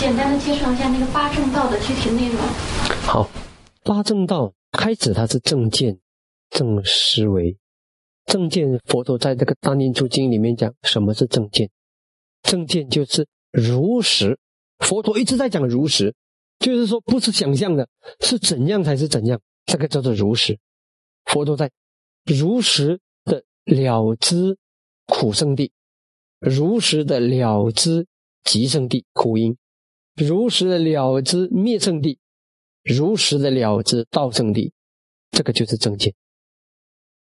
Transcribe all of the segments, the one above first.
简单的介绍一下那个八正道的具体内容。好，八正道开始它是正见、正思维。正见，佛陀在这个《大念处经》里面讲，什么是正见？正见就是如实。佛陀一直在讲如实，就是说不是想象的，是怎样才是怎样，这个叫做如实。佛陀在如实的了知苦圣地，如实的了知极圣地苦因，如实的了知灭生地，如实的了知道生地，这个就是正见。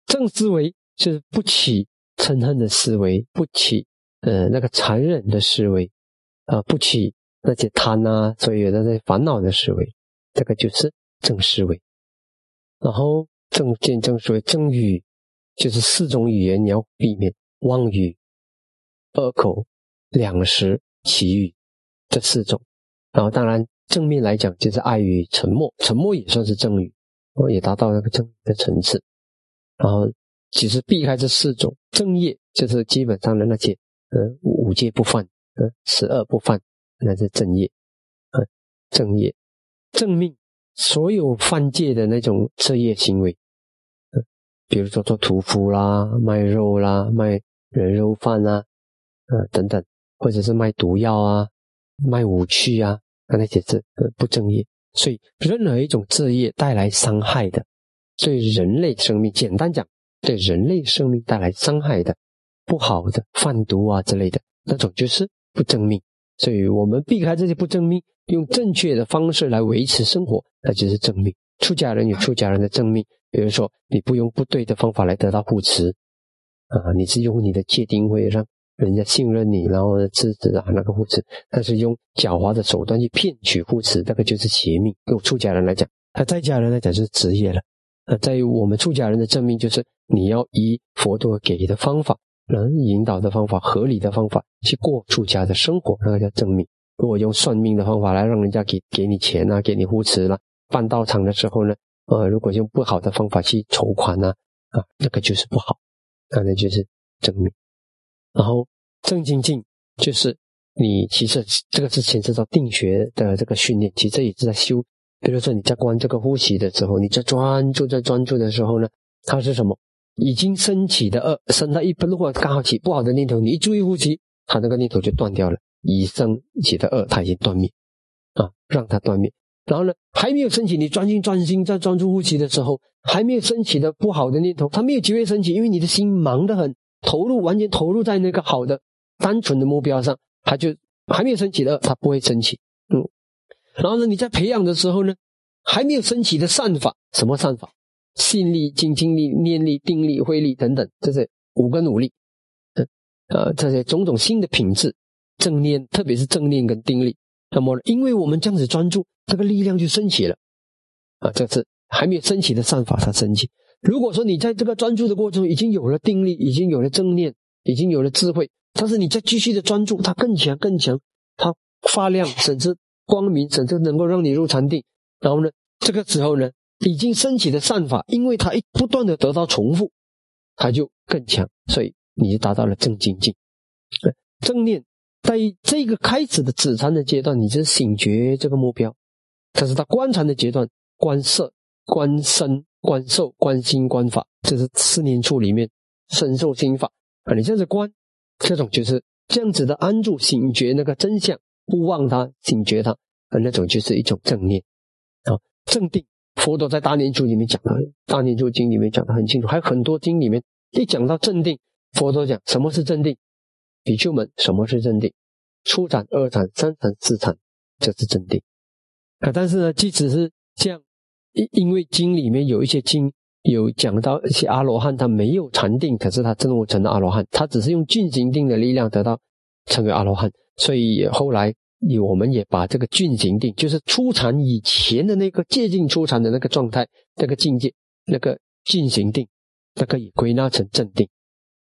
正思维。就是不起嗔恨的思维，不起呃那个残忍的思维，啊，不起那些贪啊，所有那些烦恼的思维，这个就是正思维。然后正见、正思维、正语，就是四种语言你要避免妄语、恶口、两舌、绮语这四种。然后当然正面来讲就是爱与、沉默，沉默也算是正语，哦，也达到那个正的层次。然后。其实避开这四种正业，就是基本上的那些，呃，五戒不犯，呃，十恶不犯，那是正业，呃，正业，正命，所有犯戒的那种恶业行为，呃，比如说做屠夫啦、卖肉啦、卖人肉饭啊，呃，等等，或者是卖毒药啊、卖武器啊，那些是呃不正业。所以，任何一种恶业带来伤害的，对人类生命，简单讲。对人类生命带来伤害的、不好的、贩毒啊之类的那种，就是不正命。所以我们避开这些不正命，用正确的方式来维持生活，那就是正命。出家人有出家人的正命，比如说你不用不对的方法来得到护持啊，你是用你的戒定慧让人家信任你，然后支持啊那个护持，但是用狡猾的手段去骗取护持，那个就是邪命。用出家人来讲，他在家人来讲就是职业了。呃，在于我们出家人的正命，就是你要以佛陀给的方法，能引导的方法，合理的方法去过出家的生活，那个叫正命。如果用算命的方法来让人家给给你钱啊，给你扶持了，办道场的时候呢，呃，如果用不好的方法去筹款呢，啊，那个就是不好，那那就是正命。然后正精进就是你其实这个是牵涉到定学的这个训练，其实也是在修。比如说你在观这个呼吸的时候，你在专注在专注的时候呢，它是什么？已经升起的恶，升到一分，如果刚好起不好的念头，你一注意呼吸，它那个念头就断掉了。已升起的恶，它已经断灭啊，让它断灭。然后呢，还没有升起，你专心专心在专注呼吸的时候，还没有升起的不好的念头，它没有机会升起，因为你的心忙得很，投入完全投入在那个好的单纯的目标上，他就还没有升起的，他不会升起。嗯。然后呢，你在培养的时候呢，还没有升起的善法，什么善法？信力、精精力、念力、定力、慧力等等，这些五个努力，嗯，呃，这些种种新的品质，正念，特别是正念跟定力。那么，因为我们这样子专注，这个力量就升起了，啊，这是还没有升起的善法，它升起。如果说你在这个专注的过程已经有了定力，已经有了正念，已经有了智慧，但是你再继续的专注，它更强更强，它发亮，甚至。光明甚至能够让你入禅定，然后呢，这个时候呢，已经升起的善法，因为它一不断的得到重复，它就更强，所以你就达到了正精进。正念在这个开始的止禅的阶段，你是醒觉这个目标；可是他观禅的阶段，观色、观身、观受、观心、观法，这是四念处里面身受心法啊。你这样子观，这种就是这样子的安住醒觉那个真相。不忘他，警觉他，啊，那种就是一种正念啊，正定。佛陀在大念处里面讲的，《大念处经里面讲的很清楚，还有很多经里面一讲到正定，佛陀讲什么是正定，比丘们什么是正定，初禅、二禅、三禅、四禅，这是正定啊。但是呢，即使是这样，因因为经里面有一些经有讲到一些阿罗汉，他没有禅定，可是他证悟成了阿罗汉，他只是用进行定的力量得到成为阿罗汉。所以后来，我们也把这个进行定，就是初禅以前的那个接近初禅的那个状态、那个境界、那个进行定，那个也归纳成正定。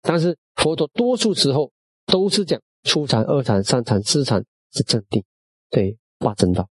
但是佛陀多数时候都是讲初禅、二禅、三禅、四禅是正定，对八正道。